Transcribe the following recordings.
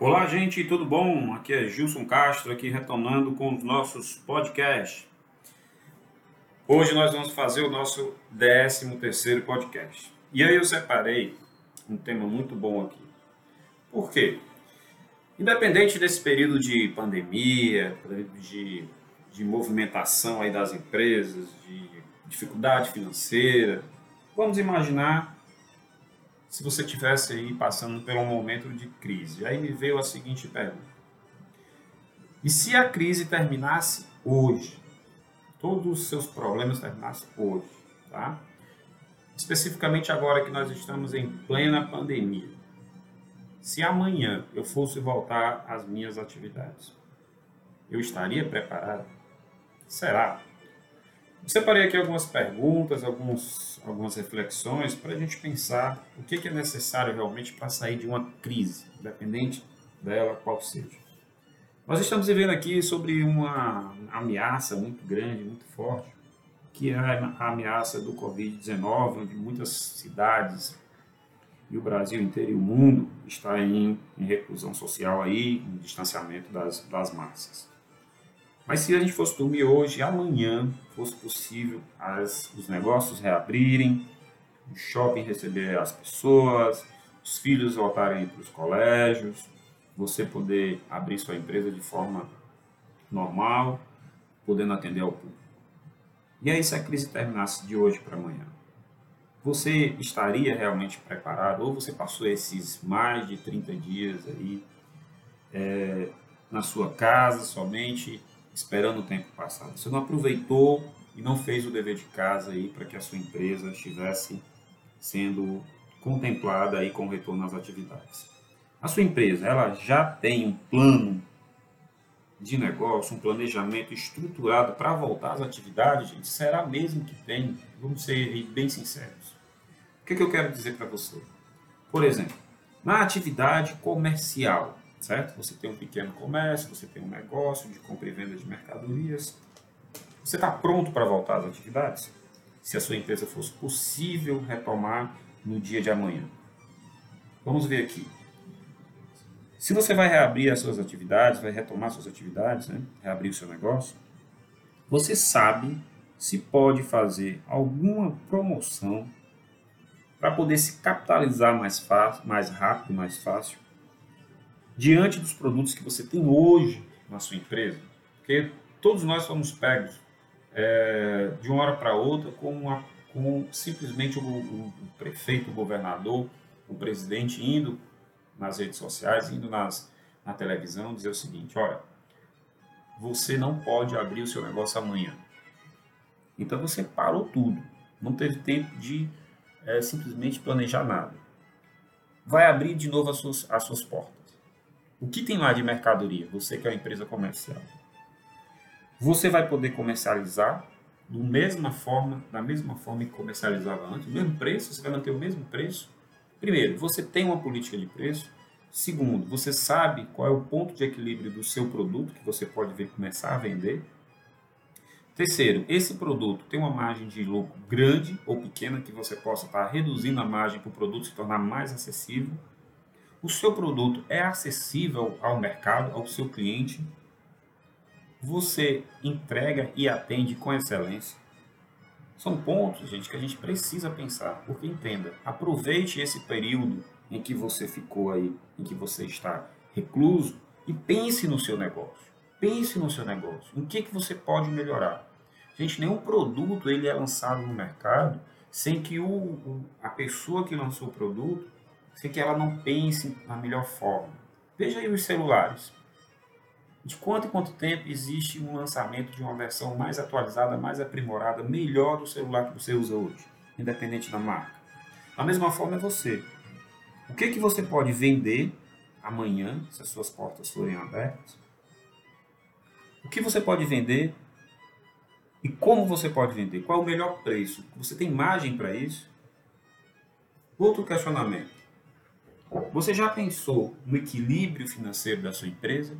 Olá, gente, tudo bom? Aqui é Gilson Castro, aqui retornando com os nossos podcasts. Hoje nós vamos fazer o nosso 13 terceiro podcast. E aí eu separei um tema muito bom aqui. Por quê? Independente desse período de pandemia, de, de movimentação aí das empresas, de dificuldade financeira, vamos imaginar se você tivesse aí passando por um momento de crise. Aí me veio a seguinte pergunta: e se a crise terminasse hoje? Todos os seus problemas terminassem hoje, tá? Especificamente agora que nós estamos em plena pandemia. Se amanhã eu fosse voltar às minhas atividades, eu estaria preparado? Será? Separei aqui algumas perguntas, alguns, algumas reflexões para a gente pensar o que, que é necessário realmente para sair de uma crise, independente dela qual seja. Nós estamos vivendo aqui sobre uma ameaça muito grande, muito forte, que é a ameaça do Covid-19, onde muitas cidades e o Brasil inteiro e o mundo está em, em reclusão social aí, em distanciamento das, das massas. Mas se a gente fosse dormir hoje, amanhã fosse possível as, os negócios reabrirem, o shopping receber as pessoas, os filhos voltarem para os colégios, você poder abrir sua empresa de forma normal, podendo atender ao público. E aí, se a crise terminasse de hoje para amanhã, você estaria realmente preparado? Ou você passou esses mais de 30 dias aí é, na sua casa somente, esperando o tempo passar. Você não aproveitou e não fez o dever de casa aí para que a sua empresa estivesse sendo contemplada aí com retorno às atividades. A sua empresa, ela já tem um plano de negócio, um planejamento estruturado para voltar às atividades, gente? Será mesmo que tem? Vamos ser bem sinceros. O que, que eu quero dizer para você? Por exemplo, na atividade comercial, certo? Você tem um pequeno comércio, você tem um negócio de compra e venda de mercadorias. Você está pronto para voltar às atividades? Se a sua empresa fosse possível retomar no dia de amanhã. Vamos ver aqui. Se você vai reabrir as suas atividades, vai retomar suas atividades, né? reabrir o seu negócio, você sabe se pode fazer alguma promoção para poder se capitalizar mais fácil, mais rápido, mais fácil diante dos produtos que você tem hoje na sua empresa, porque todos nós somos pegos é, de uma hora para outra com, uma, com simplesmente o, o, o, prefeito, o governador, o presidente indo nas redes sociais, indo nas, na televisão dizer o seguinte, olha, você não pode abrir o seu negócio amanhã. Então você parou tudo, não teve tempo de é, simplesmente planejar nada. Vai abrir de novo as suas, as suas portas. O que tem lá de mercadoria? Você que é uma empresa comercial. Você vai poder comercializar da mesma forma, da mesma forma que comercializava antes, o mesmo preço, você vai manter o mesmo preço. Primeiro, você tem uma política de preço. Segundo, você sabe qual é o ponto de equilíbrio do seu produto que você pode ver começar a vender. Terceiro, esse produto tem uma margem de lucro grande ou pequena que você possa estar reduzindo a margem para o produto se tornar mais acessível o seu produto é acessível ao mercado, ao seu cliente, você entrega e atende com excelência. São pontos, gente, que a gente precisa pensar, porque entenda, aproveite esse período em que você ficou aí, em que você está recluso e pense no seu negócio. Pense no seu negócio. Em que, que você pode melhorar? Gente, nenhum produto ele é lançado no mercado sem que o, a pessoa que lançou o produto sem que ela não pense na melhor forma. Veja aí os celulares. De quanto em quanto tempo existe um lançamento de uma versão mais atualizada, mais aprimorada, melhor do celular que você usa hoje, independente da marca? Da mesma forma é você. O que, que você pode vender amanhã, se as suas portas forem abertas? O que você pode vender e como você pode vender? Qual é o melhor preço? Você tem margem para isso? Outro questionamento. Você já pensou no equilíbrio financeiro da sua empresa?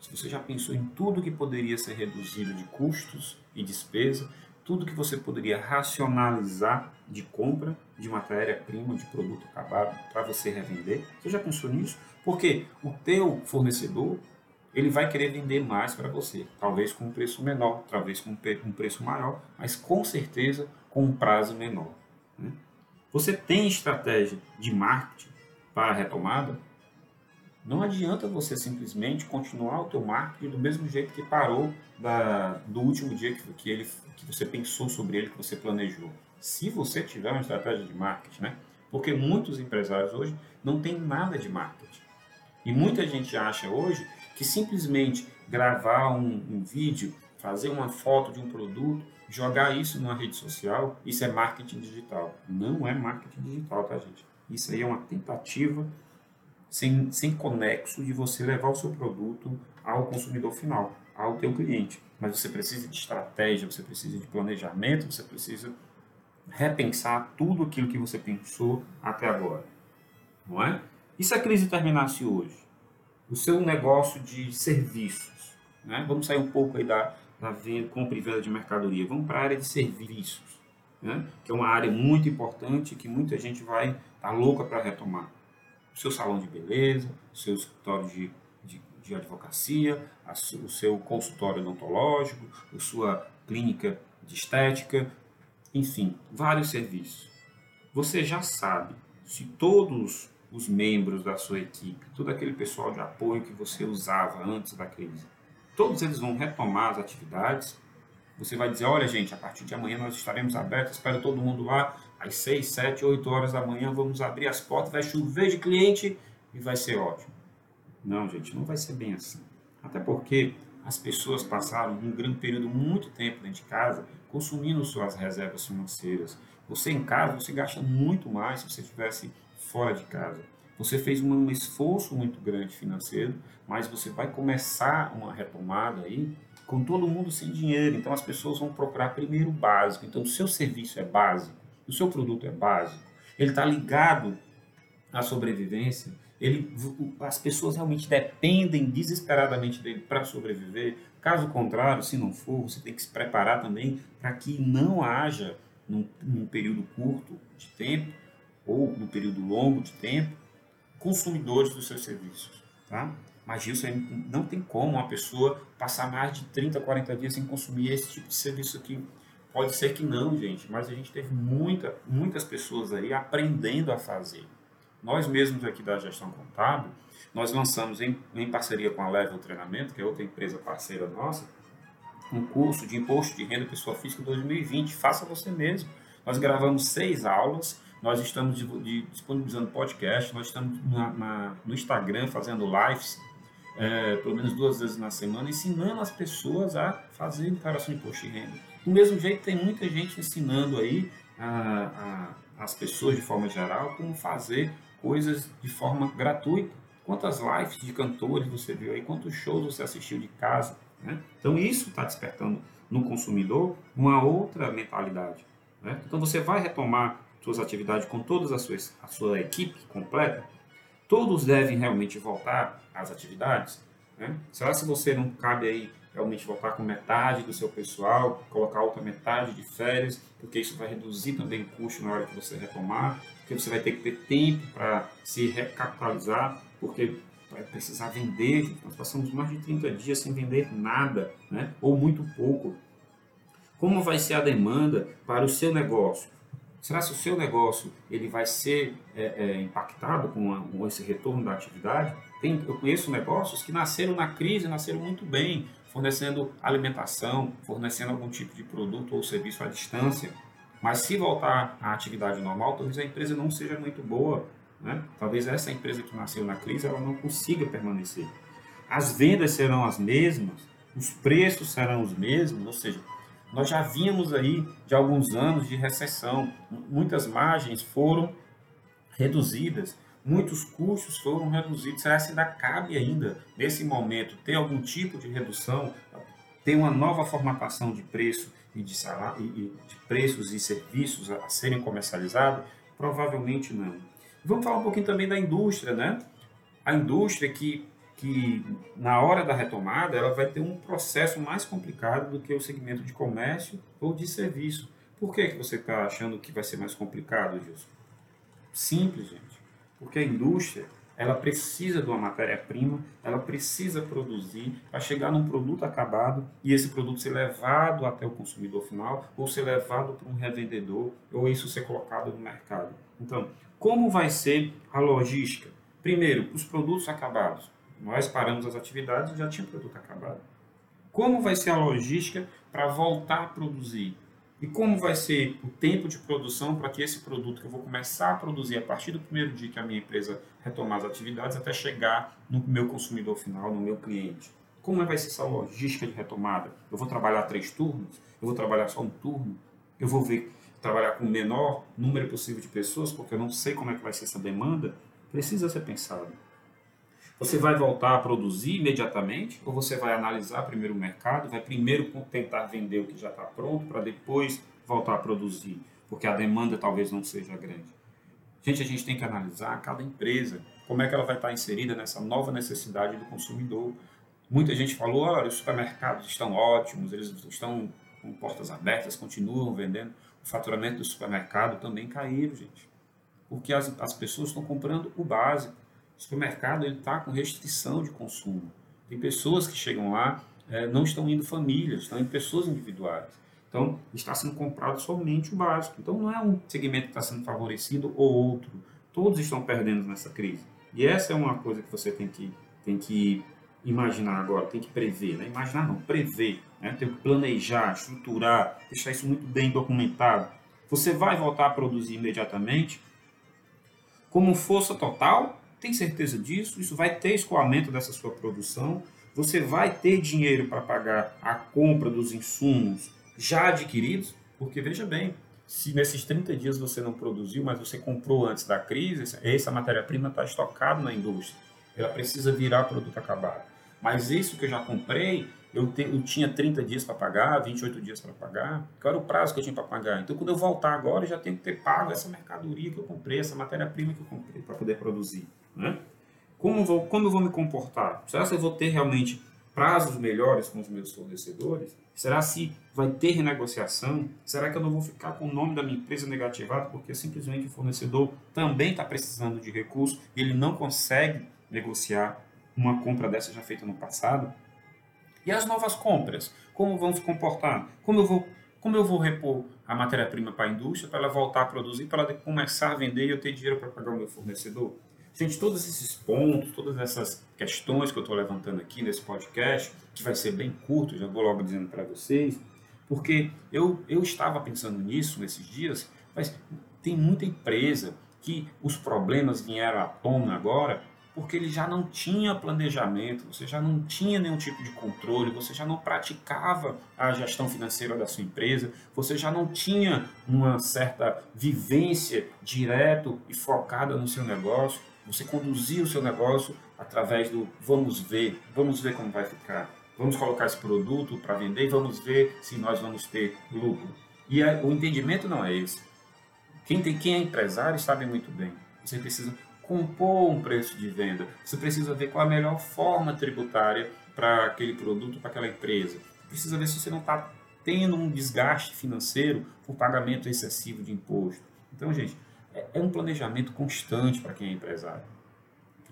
Se você já pensou em tudo que poderia ser reduzido de custos e despesa tudo que você poderia racionalizar de compra de matéria-prima, de produto acabado para você revender. Você já pensou nisso? Porque o teu fornecedor ele vai querer vender mais para você, talvez com um preço menor, talvez com um preço maior, mas com certeza com um prazo menor. Né? Você tem estratégia de marketing para a retomada? Não adianta você simplesmente continuar o teu marketing do mesmo jeito que parou da, do último dia que, que, ele, que você pensou sobre ele, que você planejou. Se você tiver uma estratégia de marketing, né? Porque muitos empresários hoje não têm nada de marketing. E muita gente acha hoje que simplesmente gravar um, um vídeo, fazer uma foto de um produto, jogar isso numa rede social, isso é marketing digital. Não é marketing digital, tá, gente? Isso aí é uma tentativa sem, sem conexo de você levar o seu produto ao consumidor final, ao teu cliente. Mas você precisa de estratégia, você precisa de planejamento, você precisa repensar tudo aquilo que você pensou até agora. Não é? E se a crise terminasse hoje? O seu negócio de serviços, né? Vamos sair um pouco aí da, da venda, compra e venda de mercadoria. Vamos para a área de serviços, né? que é uma área muito importante que muita gente vai estar tá louca para retomar o seu salão de beleza, o seu escritório de, de, de advocacia, a, o seu consultório odontológico, a sua clínica de estética, enfim, vários serviços. Você já sabe se todos os membros da sua equipe, todo aquele pessoal de apoio que você usava antes da crise, todos eles vão retomar as atividades. Você vai dizer, olha gente, a partir de amanhã nós estaremos abertos, espero todo mundo lá, às 6, 7, 8 horas da manhã, vamos abrir as portas, vai chover de cliente e vai ser ótimo. Não, gente, não vai ser bem assim. Até porque as pessoas passaram um grande período, muito tempo dentro de casa, consumindo suas reservas financeiras. Você em casa, você gasta muito mais se você estivesse fora de casa. Você fez um esforço muito grande financeiro, mas você vai começar uma retomada aí com todo mundo sem dinheiro. Então as pessoas vão procurar primeiro o básico. Então o seu serviço é básico o seu produto é básico, ele está ligado à sobrevivência, ele, as pessoas realmente dependem desesperadamente dele para sobreviver. Caso contrário, se não for, você tem que se preparar também para que não haja, num, num período curto de tempo, ou num período longo de tempo, consumidores dos seus serviços. Tá? Mas isso não tem como uma pessoa passar mais de 30, 40 dias sem consumir esse tipo de serviço aqui Pode ser que não, gente, mas a gente teve muita, muitas pessoas aí aprendendo a fazer. Nós mesmos aqui da gestão contábil, nós lançamos em, em parceria com a Level Treinamento, que é outra empresa parceira nossa, um curso de imposto de renda pessoa física 2020. Faça você mesmo. Nós gravamos seis aulas, nós estamos disponibilizando podcast, nós estamos na, na, no Instagram fazendo lives, é, pelo menos duas vezes na semana, ensinando as pessoas a fazer declaração de imposto de renda do mesmo jeito, tem muita gente ensinando aí a, a, as pessoas de forma geral como fazer coisas de forma gratuita. Quantas lives de cantores você viu aí? Quantos shows você assistiu de casa? Né? Então, isso está despertando no consumidor uma outra mentalidade. Né? Então, você vai retomar suas atividades com todas as suas, a sua equipe completa. Todos devem realmente voltar às atividades. Né? Será se você não cabe aí realmente voltar com metade do seu pessoal, colocar outra metade de férias, porque isso vai reduzir também o custo na hora que você retomar, porque você vai ter que ter tempo para se recapitalizar, porque vai precisar vender. Nós passamos mais de 30 dias sem vender nada, né? ou muito pouco. Como vai ser a demanda para o seu negócio? Será que o seu negócio ele vai ser é, é, impactado com, a, com, esse retorno da atividade? Tem, eu conheço negócios que nasceram na crise, nasceram muito bem, fornecendo alimentação, fornecendo algum tipo de produto ou serviço à distância. Mas se voltar à atividade normal, talvez a empresa não seja muito boa. Né? Talvez essa empresa que nasceu na crise ela não consiga permanecer. As vendas serão as mesmas, os preços serão os mesmos, ou seja, nós já vimos aí de alguns anos de recessão, muitas margens foram reduzidas muitos custos foram reduzidos. Será que ainda cabe ainda, nesse momento, ter algum tipo de redução, ter uma nova formatação de preço e de, salário, e de preços e serviços a serem comercializados? Provavelmente não. Vamos falar um pouquinho também da indústria, né? A indústria que que na hora da retomada ela vai ter um processo mais complicado do que o segmento de comércio ou de serviço. Por que, que você está achando que vai ser mais complicado, Gilson? Simples, gente. Porque a indústria ela precisa de uma matéria-prima, ela precisa produzir para chegar num produto acabado e esse produto ser levado até o consumidor final ou ser levado para um revendedor ou isso ser colocado no mercado. Então, como vai ser a logística? Primeiro, os produtos acabados. Nós paramos as atividades e já tinha produto acabado. Como vai ser a logística para voltar a produzir? E como vai ser o tempo de produção para que esse produto que eu vou começar a produzir a partir do primeiro dia que a minha empresa retomar as atividades até chegar no meu consumidor final, no meu cliente? Como vai ser essa logística de retomada? Eu vou trabalhar três turnos? Eu vou trabalhar só um turno? Eu vou ver trabalhar com o menor número possível de pessoas porque eu não sei como é que vai ser essa demanda? Precisa ser pensado. Você vai voltar a produzir imediatamente ou você vai analisar primeiro o mercado, vai primeiro tentar vender o que já está pronto para depois voltar a produzir, porque a demanda talvez não seja grande. Gente, a gente tem que analisar cada empresa, como é que ela vai estar inserida nessa nova necessidade do consumidor. Muita gente falou, olha, os supermercados estão ótimos, eles estão com portas abertas, continuam vendendo. O faturamento do supermercado também caiu, gente. Porque as, as pessoas estão comprando o básico. O supermercado está com restrição de consumo. Tem pessoas que chegam lá, é, não estão indo famílias, estão indo pessoas individuais. Então, está sendo comprado somente o básico. Então, não é um segmento que está sendo favorecido ou outro. Todos estão perdendo nessa crise. E essa é uma coisa que você tem que, tem que imaginar agora, tem que prever. Né? Imaginar não, prever. Né? Tem que planejar, estruturar, deixar isso muito bem documentado. Você vai voltar a produzir imediatamente como força total tem certeza disso? Isso vai ter escoamento dessa sua produção? Você vai ter dinheiro para pagar a compra dos insumos já adquiridos? Porque veja bem, se nesses 30 dias você não produziu, mas você comprou antes da crise, essa matéria-prima está estocada na indústria. Ela precisa virar produto acabado. Mas isso que eu já comprei, eu, te, eu tinha 30 dias para pagar, 28 dias para pagar. Qual era o prazo que eu tinha para pagar? Então, quando eu voltar agora, eu já tenho que ter pago essa mercadoria que eu comprei, essa matéria-prima que eu comprei para poder produzir. Né? Como, vou, como eu vou me comportar? Será que eu vou ter realmente prazos melhores com os meus fornecedores? Será se vai ter renegociação? Será que eu não vou ficar com o nome da minha empresa negativado porque simplesmente o fornecedor também está precisando de recursos e ele não consegue negociar uma compra dessa já feita no passado? E as novas compras? Como vão se comportar? Como eu vou, como eu vou repor a matéria-prima para a indústria para ela voltar a produzir, para ela começar a vender e eu ter dinheiro para pagar o meu fornecedor? Gente, todos esses pontos, todas essas questões que eu estou levantando aqui nesse podcast, que vai ser bem curto, já vou logo dizendo para vocês, porque eu, eu estava pensando nisso nesses dias, mas tem muita empresa que os problemas vieram à tona agora porque ele já não tinha planejamento, você já não tinha nenhum tipo de controle, você já não praticava a gestão financeira da sua empresa, você já não tinha uma certa vivência direto e focada no seu negócio. Você conduzia o seu negócio através do vamos ver, vamos ver como vai ficar, vamos colocar esse produto para vender e vamos ver se nós vamos ter lucro. E a, o entendimento não é esse. Quem, tem, quem é empresário sabe muito bem. Você precisa compor um preço de venda. Você precisa ver qual a melhor forma tributária para aquele produto, para aquela empresa. Precisa ver se você não está tendo um desgaste financeiro por pagamento excessivo de imposto. Então, gente, é, é um planejamento constante para quem é empresário.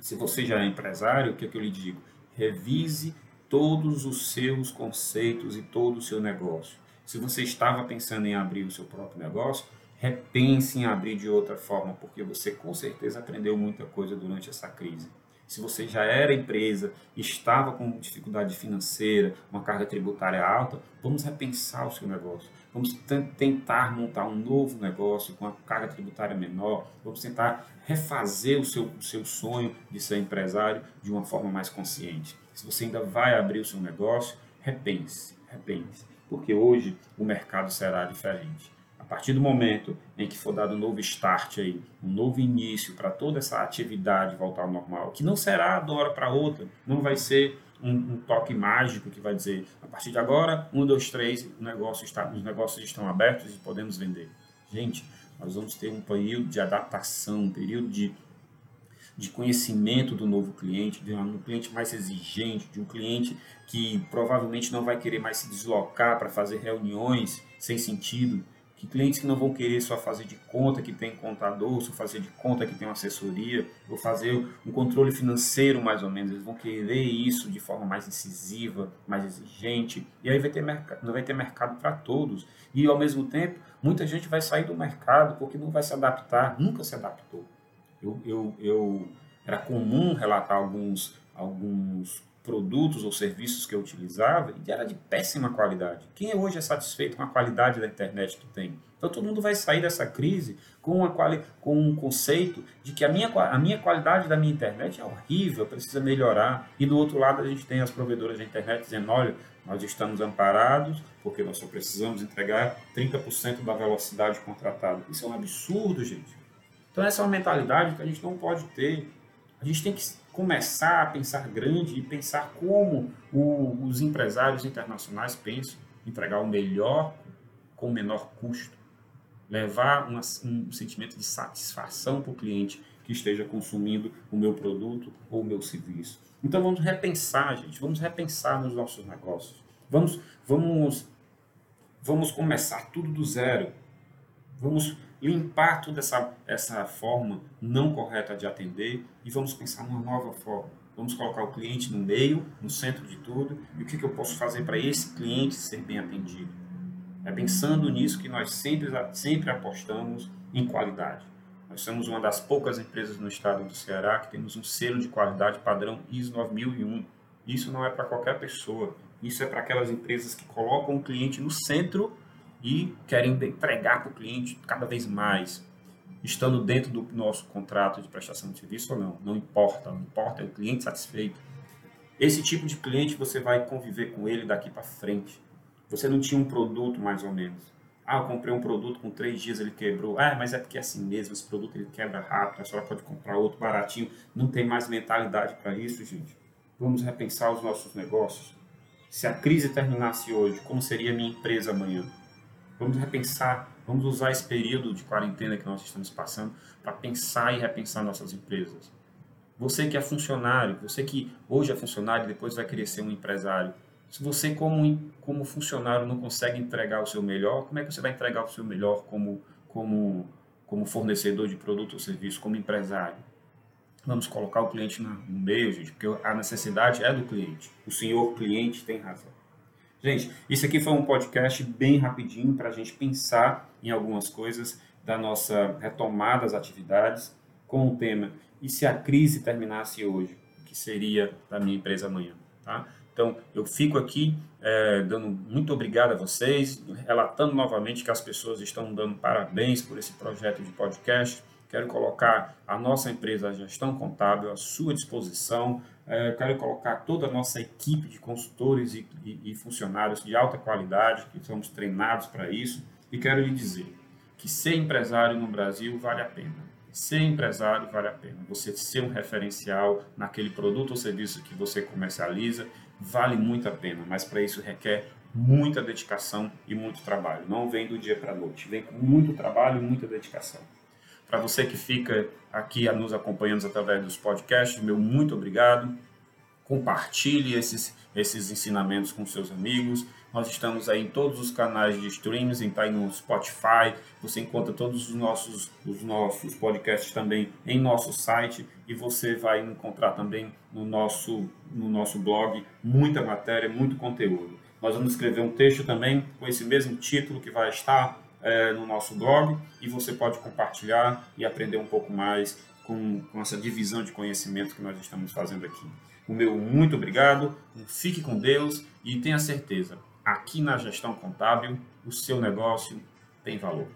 Se você já é empresário, o que, é que eu lhe digo? Revise todos os seus conceitos e todo o seu negócio. Se você estava pensando em abrir o seu próprio negócio, repense em abrir de outra forma, porque você com certeza aprendeu muita coisa durante essa crise. Se você já era empresa, estava com dificuldade financeira, uma carga tributária alta, vamos repensar o seu negócio. Vamos tentar montar um novo negócio com a carga tributária menor. Vamos tentar refazer o seu, o seu sonho de ser empresário de uma forma mais consciente. Se você ainda vai abrir o seu negócio, repense, repense. Porque hoje o mercado será diferente. A partir do momento em que for dado um novo start aí, um novo início para toda essa atividade voltar ao normal, que não será de uma hora para outra, não vai ser um, um, toque mágico que vai dizer a partir de agora, um, dois, três, o negócio está, os negócios estão abertos e podemos vender. Gente, nós vamos ter um período de adaptação, um período de de conhecimento do novo cliente, de um cliente mais exigente, de um cliente que provavelmente não vai querer mais se deslocar para fazer reuniões sem sentido, que clientes que não vão querer só fazer de conta que tem contador, só fazer de conta que tem uma assessoria, ou fazer um controle financeiro mais ou menos, eles vão querer isso de forma mais incisiva, mais exigente, e aí vai ter mercado, vai ter mercado para todos. E ao mesmo tempo, muita gente vai sair do mercado porque não vai se adaptar, nunca se adaptou. Eu, eu, eu era comum relatar alguns alguns produtos ou serviços que eu utilizava e era de péssima qualidade. Quem hoje é satisfeito com a qualidade da internet que tem? Então todo mundo vai sair dessa crise com, uma quali com um conceito de que a minha, a minha qualidade da minha internet é horrível, precisa melhorar. E do outro lado a gente tem as provedoras de internet dizendo, olha, nós estamos amparados porque nós só precisamos entregar 30% da velocidade contratada. Isso é um absurdo, gente. Então essa é uma mentalidade que a gente não pode ter. A gente tem que começar a pensar grande e pensar como o, os empresários internacionais pensam, entregar o melhor com o menor custo, levar uma, um sentimento de satisfação para o cliente que esteja consumindo o meu produto ou o meu serviço. Então vamos repensar, gente, vamos repensar nos nossos negócios. Vamos, vamos, vamos começar tudo do zero. Vamos limpar toda essa, essa forma não correta de atender e vamos pensar numa nova forma. Vamos colocar o cliente no meio, no centro de tudo, e o que, que eu posso fazer para esse cliente ser bem atendido. É pensando nisso que nós sempre, sempre apostamos em qualidade. Nós somos uma das poucas empresas no estado do Ceará que temos um selo de qualidade padrão ISO 9001. Isso não é para qualquer pessoa, isso é para aquelas empresas que colocam o cliente no centro e querem entregar para o cliente cada vez mais, estando dentro do nosso contrato de prestação de serviço ou não. Não importa, não importa, é o cliente satisfeito. Esse tipo de cliente você vai conviver com ele daqui para frente. Você não tinha um produto mais ou menos. Ah, eu comprei um produto com três dias ele quebrou. Ah, mas é porque é assim mesmo, esse produto ele quebra rápido, a senhora pode comprar outro baratinho. Não tem mais mentalidade para isso, gente. Vamos repensar os nossos negócios. Se a crise terminasse hoje, como seria a minha empresa amanhã? Vamos repensar, vamos usar esse período de quarentena que nós estamos passando para pensar e repensar nossas empresas. Você que é funcionário, você que hoje é funcionário e depois vai querer ser um empresário, se você como, como funcionário não consegue entregar o seu melhor, como é que você vai entregar o seu melhor como, como, como fornecedor de produto ou serviço, como empresário? Vamos colocar o cliente no meio, gente, porque a necessidade é do cliente. O senhor cliente tem razão. Gente, isso aqui foi um podcast bem rapidinho para a gente pensar em algumas coisas da nossa retomada das atividades com o tema e se a crise terminasse hoje, o que seria da minha empresa amanhã, tá? Então, eu fico aqui é, dando muito obrigado a vocês, relatando novamente que as pessoas estão dando parabéns por esse projeto de podcast. Quero colocar a nossa empresa a Gestão Contábil à sua disposição é, quero colocar toda a nossa equipe de consultores e, e, e funcionários de alta qualidade, que somos treinados para isso, e quero lhe dizer que ser empresário no Brasil vale a pena. Ser empresário vale a pena. Você ser um referencial naquele produto ou serviço que você comercializa vale muito a pena, mas para isso requer muita dedicação e muito trabalho. Não vem do dia para a noite, vem com muito trabalho e muita dedicação. Para você que fica aqui nos acompanhando através dos podcasts, meu muito obrigado. Compartilhe esses, esses ensinamentos com seus amigos. Nós estamos aí em todos os canais de streams, está aí no Spotify. Você encontra todos os nossos, os nossos podcasts também em nosso site e você vai encontrar também no nosso, no nosso blog muita matéria, muito conteúdo. Nós vamos escrever um texto também com esse mesmo título que vai estar é, no nosso blog e você pode compartilhar e aprender um pouco mais com, com essa divisão de conhecimento que nós estamos fazendo aqui. O meu muito obrigado, fique com Deus e tenha certeza, aqui na gestão contábil, o seu negócio tem valor.